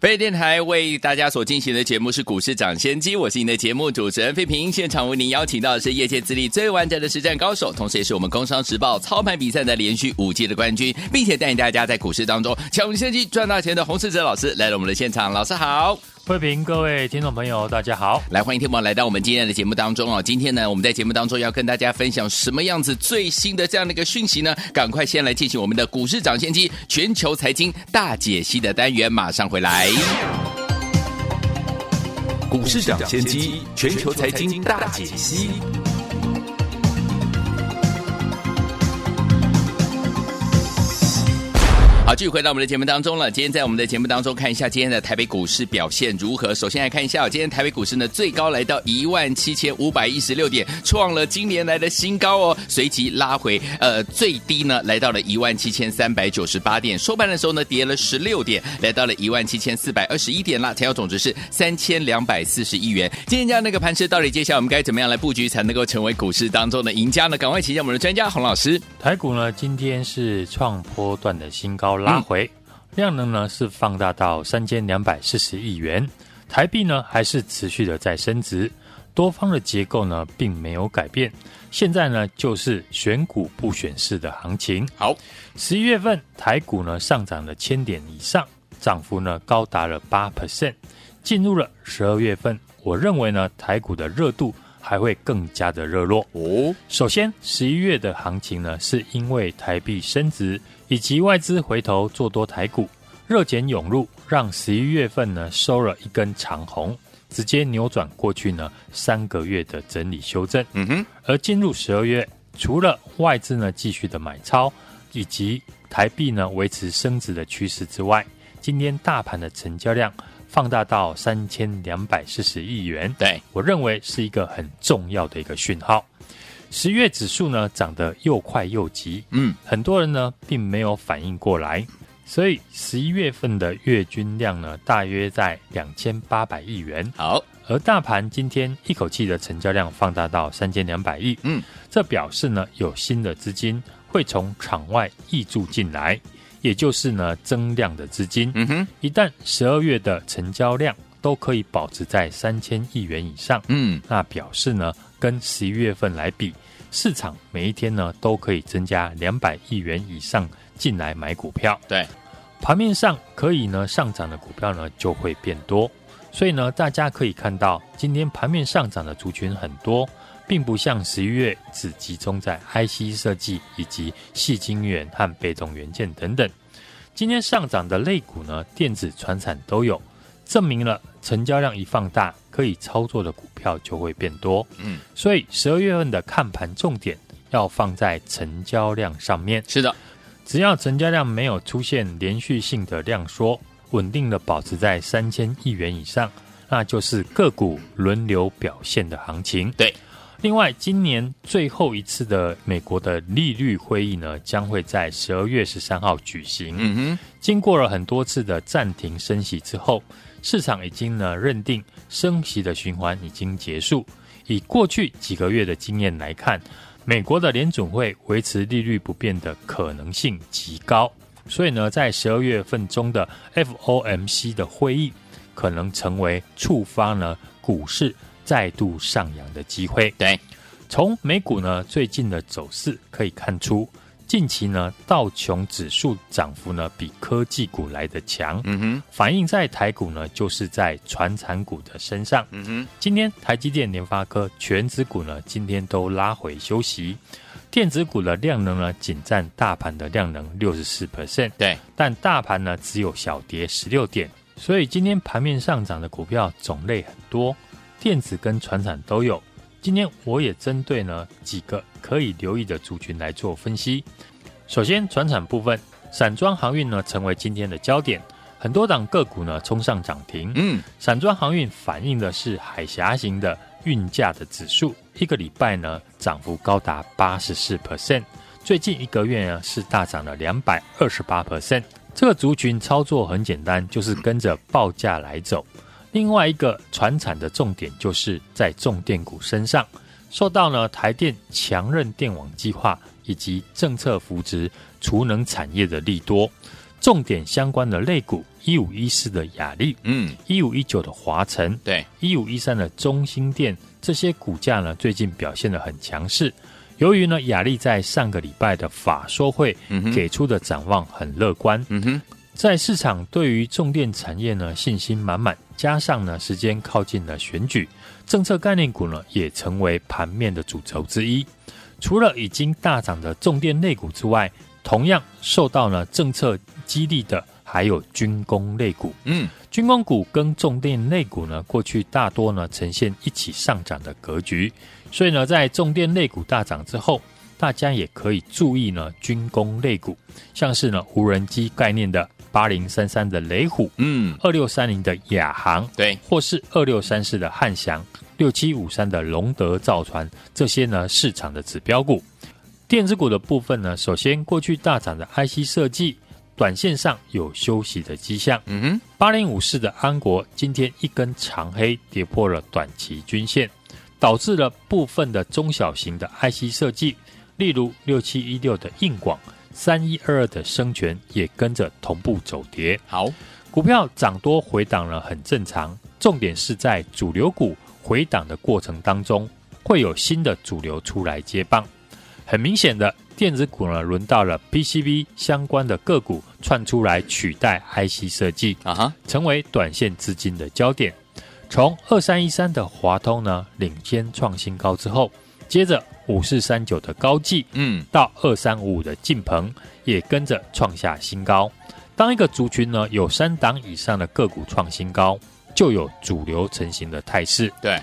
飞电台为大家所进行的节目是股市抢先机，我是您的节目主持人费平。现场为您邀请到的是业界资历最完整的实战高手，同时也是我们工商时报操盘比赛的连续五届的冠军，并且带领大家在股市当中抢先机赚大钱的洪世哲老师来到我们的现场。老师好。慧平，各位听众朋友，大家好！来，欢迎听众来到我们今天的节目当中哦。今天呢，我们在节目当中要跟大家分享什么样子最新的这样的一个讯息呢？赶快先来进行我们的股市涨先机全球财经大解析的单元，马上回来。股市涨先机全球财经大解析。好，继续回到我们的节目当中了。今天在我们的节目当中，看一下今天的台北股市表现如何。首先来看一下，今天台北股市呢最高来到一万七千五百一十六点，创了今年来的新高哦。随即拉回，呃，最低呢来到了一万七千三百九十八点。收盘的时候呢跌了十六点，来到了一万七千四百二十一点啦。成交总值是三千两百四十亿元。今天这样那个盘势，到底接下来我们该怎么样来布局才能够成为股市当中的赢家呢？赶快请教我们的专家洪老师。台股呢今天是创波段的新高。拉回，量能呢是放大到三千两百四十亿元，台币呢还是持续的在升值，多方的结构呢并没有改变。现在呢就是选股不选市的行情。好，十一月份台股呢上涨了千点以上，涨幅呢高达了八 percent。进入了十二月份，我认为呢台股的热度还会更加的热络。哦，首先十一月的行情呢是因为台币升值。以及外资回头做多台股，热钱涌入，让十一月份呢收了一根长红，直接扭转过去呢三个月的整理修正。嗯哼，而进入十二月，除了外资呢继续的买超，以及台币呢维持升值的趋势之外，今天大盘的成交量放大到三千两百四十亿元，对，我认为是一个很重要的一个讯号。十月指数呢涨得又快又急，嗯，很多人呢并没有反应过来，所以十一月份的月均量呢大约在两千八百亿元。好，而大盘今天一口气的成交量放大到三千两百亿，嗯，这表示呢有新的资金会从场外溢注进来，也就是呢增量的资金。嗯哼，一旦十二月的成交量都可以保持在三千亿元以上，嗯，那表示呢。跟十一月份来比，市场每一天呢都可以增加两百亿元以上进来买股票。对，盘面上可以呢上涨的股票呢就会变多，所以呢大家可以看到，今天盘面上涨的族群很多，并不像十一月只集中在 IC 设计以及细晶圆和被动元件等等。今天上涨的类股呢，电子、传产都有。证明了成交量一放大，可以操作的股票就会变多。嗯，所以十二月份的看盘重点要放在成交量上面。是的，只要成交量没有出现连续性的量缩，稳定的保持在三千亿元以上，那就是个股轮流表现的行情。对。另外，今年最后一次的美国的利率会议呢，将会在十二月十三号举行。嗯哼，经过了很多次的暂停升息之后，市场已经呢认定升息的循环已经结束。以过去几个月的经验来看，美国的联准会维持利率不变的可能性极高。所以呢，在十二月份中的 FOMC 的会议，可能成为触发呢股市。再度上扬的机会。对，从美股呢最近的走势可以看出，近期呢道琼指数涨幅呢比科技股来得强。嗯哼，反映在台股呢就是在传产股的身上。嗯哼，今天台积电、联发科全指股呢今天都拉回休息，电子股的量能呢仅占大盘的量能六十四 percent。对，但大盘呢只有小跌十六点，所以今天盘面上涨的股票种类很多。电子跟传产都有，今天我也针对呢几个可以留意的族群来做分析。首先，船产部分，散装航运呢成为今天的焦点，很多档个股呢冲上涨停。嗯，散装航运反映的是海峡型的运价的指数，一个礼拜呢涨幅高达八十四 percent，最近一个月呢是大涨了两百二十八 percent。这个族群操作很简单，就是跟着报价来走。另外一个传产的重点就是在重电股身上，受到呢台电强韧电网计划以及政策扶植储能产业的利多，重点相关的类股一五一四的雅力，嗯，一五一九的华晨，对，一五一三的中兴电，这些股价呢最近表现的很强势。由于呢雅力在上个礼拜的法说会给出的展望很乐观，嗯哼。在市场对于重电产业呢信心满满，加上呢时间靠近了选举，政策概念股呢也成为盘面的主轴之一。除了已经大涨的重电类股之外，同样受到呢政策激励的还有军工类股。嗯，军工股跟重电类股呢过去大多呢呈现一起上涨的格局，所以呢在重电类股大涨之后，大家也可以注意呢军工类股，像是呢无人机概念的。八零三三的雷虎，嗯，二六三零的亚航，对，或是二六三四的汉翔，六七五三的龙德造船，这些呢市场的指标股。电子股的部分呢，首先过去大涨的 IC 设计，短线上有休息的迹象。嗯哼，八零五四的安国今天一根长黑跌破了短期均线，导致了部分的中小型的 IC 设计，例如六七一六的硬广。三一二二的生全也跟着同步走跌。好，股票涨多回档了，很正常。重点是在主流股回档的过程当中，会有新的主流出来接棒。很明显的，电子股呢，轮到了 PCB 相关的个股窜出来取代 IC 设计啊哈，成为短线资金的焦点。从二三一三的华通呢，领先创新高之后，接着。五四三九的高技，嗯，到二三五五的晋鹏也跟着创下新高。当一个族群呢有三档以上的个股创新高，就有主流成型的态势。对，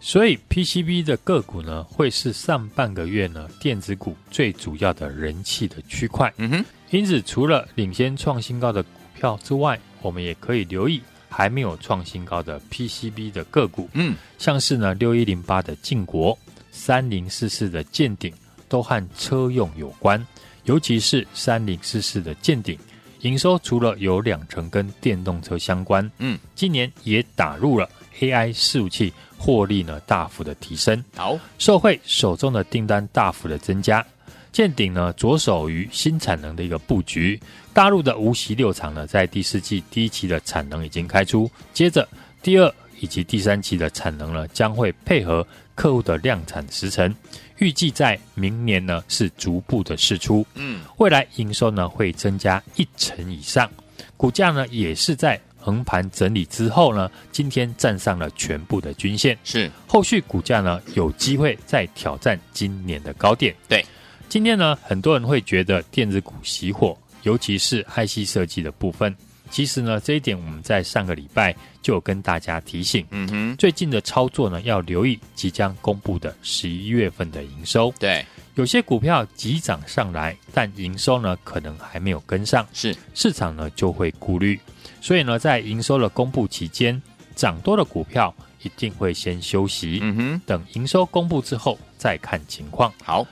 所以 PCB 的个股呢会是上半个月呢电子股最主要的人气的区块。嗯哼，因此除了领先创新高的股票之外，我们也可以留意还没有创新高的 PCB 的个股。嗯，像是呢六一零八的晋国。三零四四的见顶都和车用有关，尤其是三零四四的见顶，营收除了有两成跟电动车相关，嗯，今年也打入了 AI 伺服器，获利呢大幅的提升。好，受惠手中的订单大幅的增加，见顶呢着手于新产能的一个布局，大陆的无锡六厂呢在第四季第一期的产能已经开出，接着第二以及第三期的产能呢将会配合。客户的量产时程，预计在明年呢是逐步的释出，嗯，未来营收呢会增加一成以上，股价呢也是在横盘整理之后呢，今天站上了全部的均线，是。后续股价呢有机会再挑战今年的高点。对，今天呢很多人会觉得电子股熄火，尤其是 IC 设计的部分。其实呢，这一点我们在上个礼拜就有跟大家提醒。嗯哼，最近的操作呢，要留意即将公布的十一月份的营收。对，有些股票急涨上来，但营收呢可能还没有跟上，是市场呢就会顾虑。所以呢，在营收的公布期间，涨多的股票一定会先休息。嗯哼，等营收公布之后再看情况。好。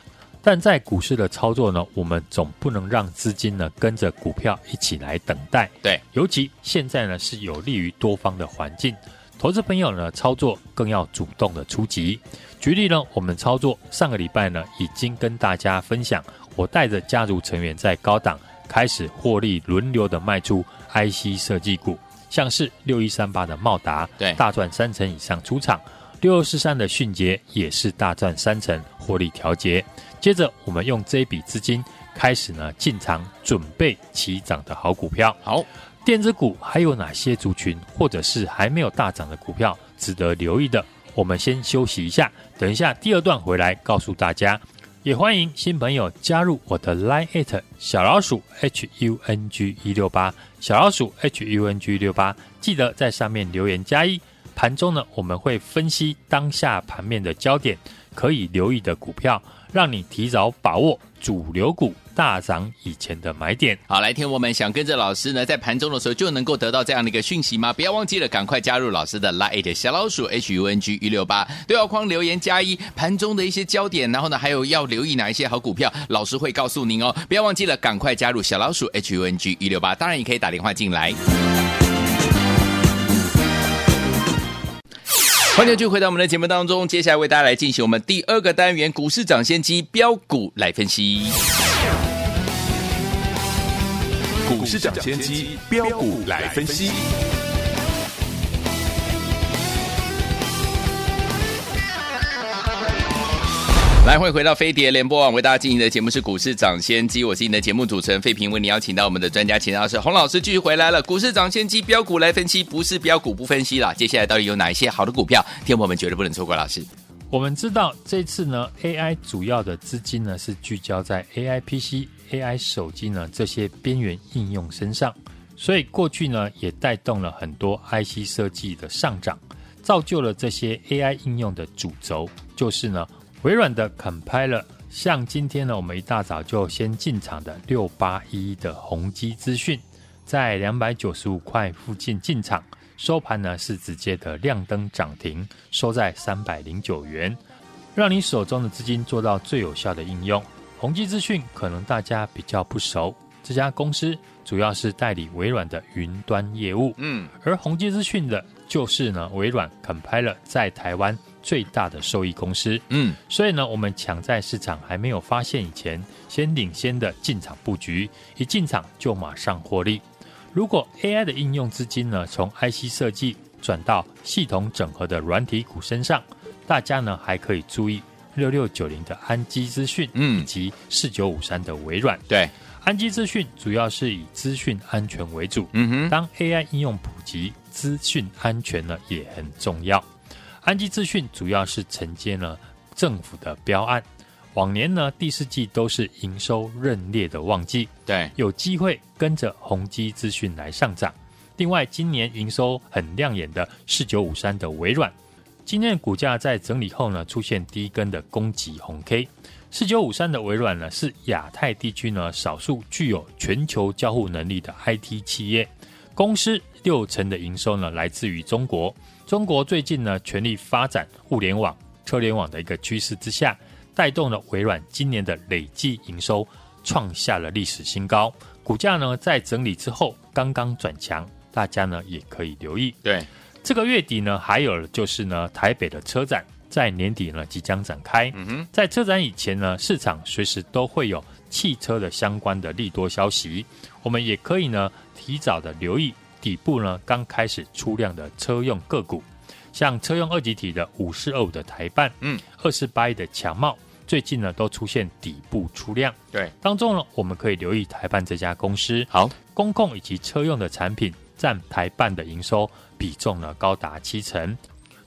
但在股市的操作呢，我们总不能让资金呢跟着股票一起来等待。对，尤其现在呢是有利于多方的环境，投资朋友呢操作更要主动的出击。举例呢，我们操作上个礼拜呢已经跟大家分享，我带着家族成员在高档开始获利轮流的卖出 IC 设计股，像是六一三八的茂达，对，大赚三成以上出场；六二四三的迅捷也是大赚三成获利调节。接着，我们用这一笔资金开始呢进场，准备起涨的好股票。好，电子股还有哪些族群，或者是还没有大涨的股票值得留意的？我们先休息一下，等一下第二段回来告诉大家。也欢迎新朋友加入我的 Line@ 小老鼠 H U N G 一六八，小老鼠 H U N G 六八，记得在上面留言加一。盘中呢，我们会分析当下盘面的焦点，可以留意的股票，让你提早把握主流股大涨以前的买点。好，来听我们想跟着老师呢，在盘中的时候就能够得到这样的一个讯息吗？不要忘记了，赶快加入老师的 Line 小老鼠 H U N G 一六八对话框留言加一，盘中的一些焦点，然后呢，还有要留意哪一些好股票，老师会告诉您哦。不要忘记了，赶快加入小老鼠 H U N G 一六八，当然也可以打电话进来。欢迎继续回到我们的节目当中，接下来为大家来进行我们第二个单元股市涨先机标股来分析。股市涨先机标股来分析。来，欢迎回到飞碟联播网，为大家进行的节目是股市涨先机，我是你的节目主持人费平，为你邀请到我们的专家，请到是洪老师继续回来了。股市涨先机标股来分析，不是标股不分析了。接下来到底有哪一些好的股票，天友们绝对不能错过。老师，我们知道这次呢，AI 主要的资金呢是聚焦在 AI PC、AI 手机呢这些边缘应用身上，所以过去呢也带动了很多 IC 设计的上涨，造就了这些 AI 应用的主轴，就是呢。微软的 Compiler，像今天呢，我们一大早就先进场的六八一的宏基资讯，在两百九十五块附近进场，收盘呢是直接的亮灯涨停，收在三百零九元，让你手中的资金做到最有效的应用。宏基资讯可能大家比较不熟，这家公司主要是代理微软的云端业务，嗯，而宏基资讯的就是呢微软 Compiler 在台湾。最大的受益公司，嗯，所以呢，我们抢在市场还没有发现以前，先领先的进场布局，一进场就马上获利。如果 AI 的应用资金呢，从 IC 设计转到系统整合的软体股身上，大家呢还可以注意六六九零的安基资讯，嗯，以及四九五三的微软。对，安基资讯主要是以资讯安全为主，嗯哼，当 AI 应用普及，资讯安全呢也很重要。安基资讯主要是承接了政府的标案，往年呢第四季都是营收认列的旺季，对，有机会跟着宏基资讯来上涨。另外，今年营收很亮眼的四九五三的微软，今天的股价在整理后呢出现第一根的攻击红 K。四九五三的微软呢是亚太地区呢少数具有全球交互能力的 IT 企业，公司六成的营收呢来自于中国。中国最近呢，全力发展互联网、车联网的一个趋势之下，带动了微软今年的累计营收创下了历史新高。股价呢，在整理之后刚刚转强，大家呢也可以留意。对，这个月底呢，还有就是呢，台北的车展在年底呢即将展开。嗯哼，在车展以前呢，市场随时都会有汽车的相关的利多消息，我们也可以呢提早的留意。底部呢，刚开始出量的车用个股，像车用二极体的五四二五的台办，嗯，二四八一的强茂，最近呢都出现底部出量。对，当中呢，我们可以留意台办这家公司。好，公控以及车用的产品占台办的营收比重呢高达七成。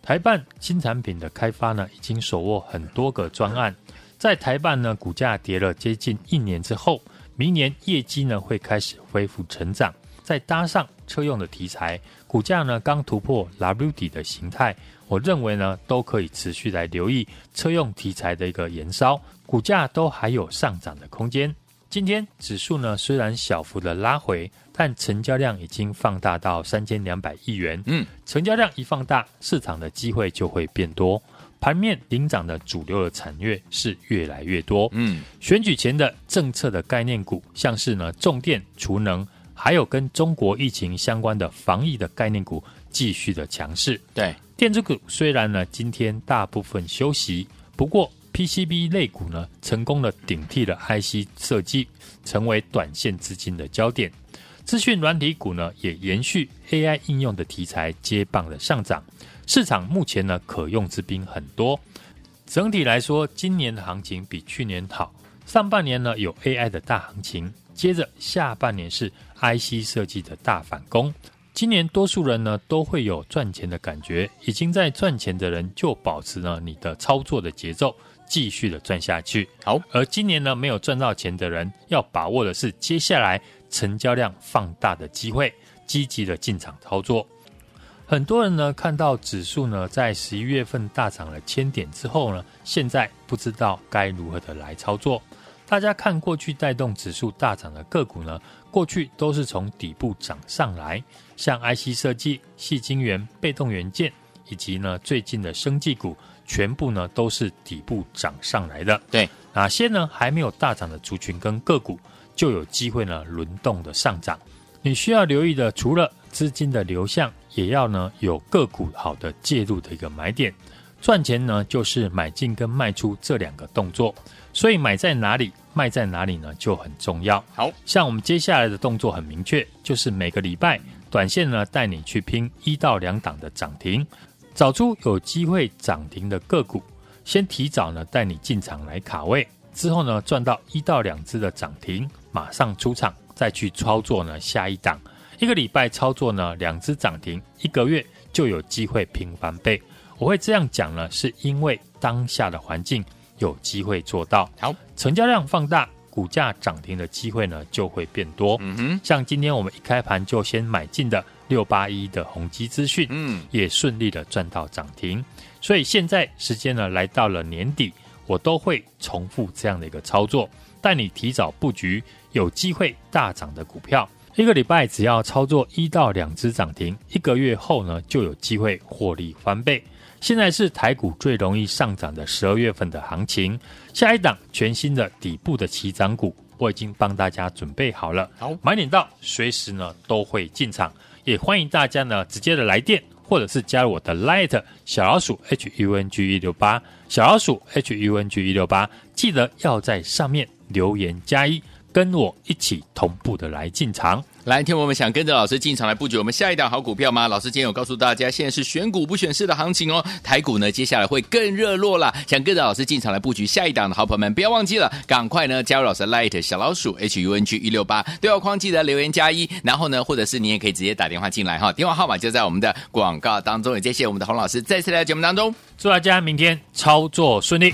台办新产品的开发呢，已经手握很多个专案。在台办呢，股价跌了接近一年之后，明年业绩呢会开始恢复成长。再搭上车用的题材，股价呢刚突破 W 底的形态，我认为呢都可以持续来留意车用题材的一个延烧，股价都还有上涨的空间。今天指数呢虽然小幅的拉回，但成交量已经放大到三千两百亿元。嗯，成交量一放大，市场的机会就会变多，盘面领涨的主流的产业是越来越多。嗯，选举前的政策的概念股，像是呢重电、储能。还有跟中国疫情相关的防疫的概念股继续的强势。对，电子股虽然呢今天大部分休息，不过 PCB 类股呢成功的顶替了 IC 设计，成为短线资金的焦点。资讯软体股呢也延续 AI 应用的题材接棒的上涨。市场目前呢可用之兵很多。整体来说，今年的行情比去年好。上半年呢有 AI 的大行情，接着下半年是 IC 设计的大反攻。今年多数人呢都会有赚钱的感觉，已经在赚钱的人就保持了你的操作的节奏，继续的赚下去。好，而今年呢没有赚到钱的人，要把握的是接下来成交量放大的机会，积极的进场操作。很多人呢看到指数呢在十一月份大涨了千点之后呢，现在不知道该如何的来操作。大家看过去带动指数大涨的个股呢，过去都是从底部涨上来，像 IC 设计、细晶圆、被动元件，以及呢最近的生技股，全部呢都是底部涨上来的。对，哪些呢还没有大涨的族群跟个股，就有机会呢轮动的上涨。你需要留意的，除了资金的流向，也要呢有个股好的介入的一个买点。赚钱呢，就是买进跟卖出这两个动作。所以买在哪里，卖在哪里呢，就很重要。好像我们接下来的动作很明确，就是每个礼拜短线呢带你去拼一到两档的涨停，找出有机会涨停的个股，先提早呢带你进场来卡位，之后呢赚到一到两只的涨停，马上出场再去操作呢下一档。一个礼拜操作呢两只涨停，一个月就有机会拼翻倍。我会这样讲呢，是因为当下的环境。有机会做到好，成交量放大，股价涨停的机会呢就会变多。嗯哼，像今天我们一开盘就先买进的六八一的宏基资讯，嗯，也顺利的赚到涨停。所以现在时间呢来到了年底，我都会重复这样的一个操作，带你提早布局有机会大涨的股票。一个礼拜只要操作一到两只涨停，一个月后呢就有机会获利翻倍。现在是台股最容易上涨的十二月份的行情，下一档全新的底部的起涨股，我已经帮大家准备好了。好，买点到，随时呢都会进场，也欢迎大家呢直接的来电，或者是加入我的 Light 小老鼠 H U N G 一六八小老鼠 H U N G 一六八，记得要在上面留言加一，跟我一起同步的来进场。来，听我们想跟着老师进场来布局我们下一档好股票吗？老师今天有告诉大家，现在是选股不选市的行情哦。台股呢，接下来会更热络了。想跟着老师进场来布局下一档的好朋友们，不要忘记了，赶快呢加入老师 Light 小老鼠 H U N G 一六八对话框，记得留言加一。然后呢，或者是你也可以直接打电话进来哈，电话号码就在我们的广告当中。也谢谢我们的洪老师再次来到节目当中，祝大家明天操作顺利。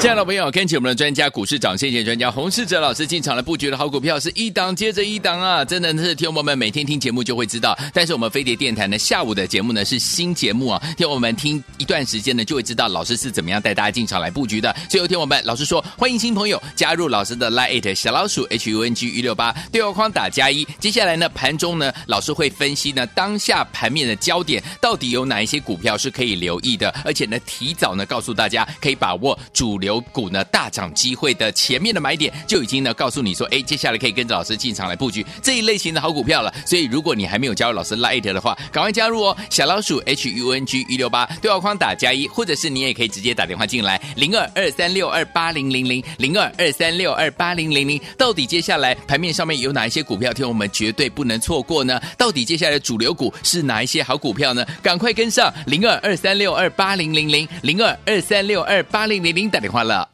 亲爱的朋友，跟紧我们的专家股市涨先机专家洪世哲老师进场来布局的好股票是一档接着一档啊！真的是听我们每天听节目就会知道。但是我们飞碟电台呢，下午的节目呢是新节目啊，听我们听一段时间呢就会知道老师是怎么样带大家进场来布局的。所以有听我们老师说，欢迎新朋友加入老师的 Line 小老鼠 H U N G 一六八对话框打加一。接下来呢盘中呢老师会分析呢当下盘面的焦点到底有哪一些股票是可以留意的，而且呢提早呢告诉大家可以把握主主流。股呢大涨机会的前面的买点就已经呢告诉你说，哎，接下来可以跟着老师进场来布局这一类型的好股票了。所以如果你还没有加入老师 Light 的话，赶快加入哦！小老鼠 H U N G 一六八对话框打加一，或者是你也可以直接打电话进来零二二三六二八零零零零二二三六二八零零零。到底接下来盘面上面有哪一些股票，听我们绝对不能错过呢？到底接下来主流股是哪一些好股票呢？赶快跟上零二二三六二八零零零零二二三六二八零零零打电话了。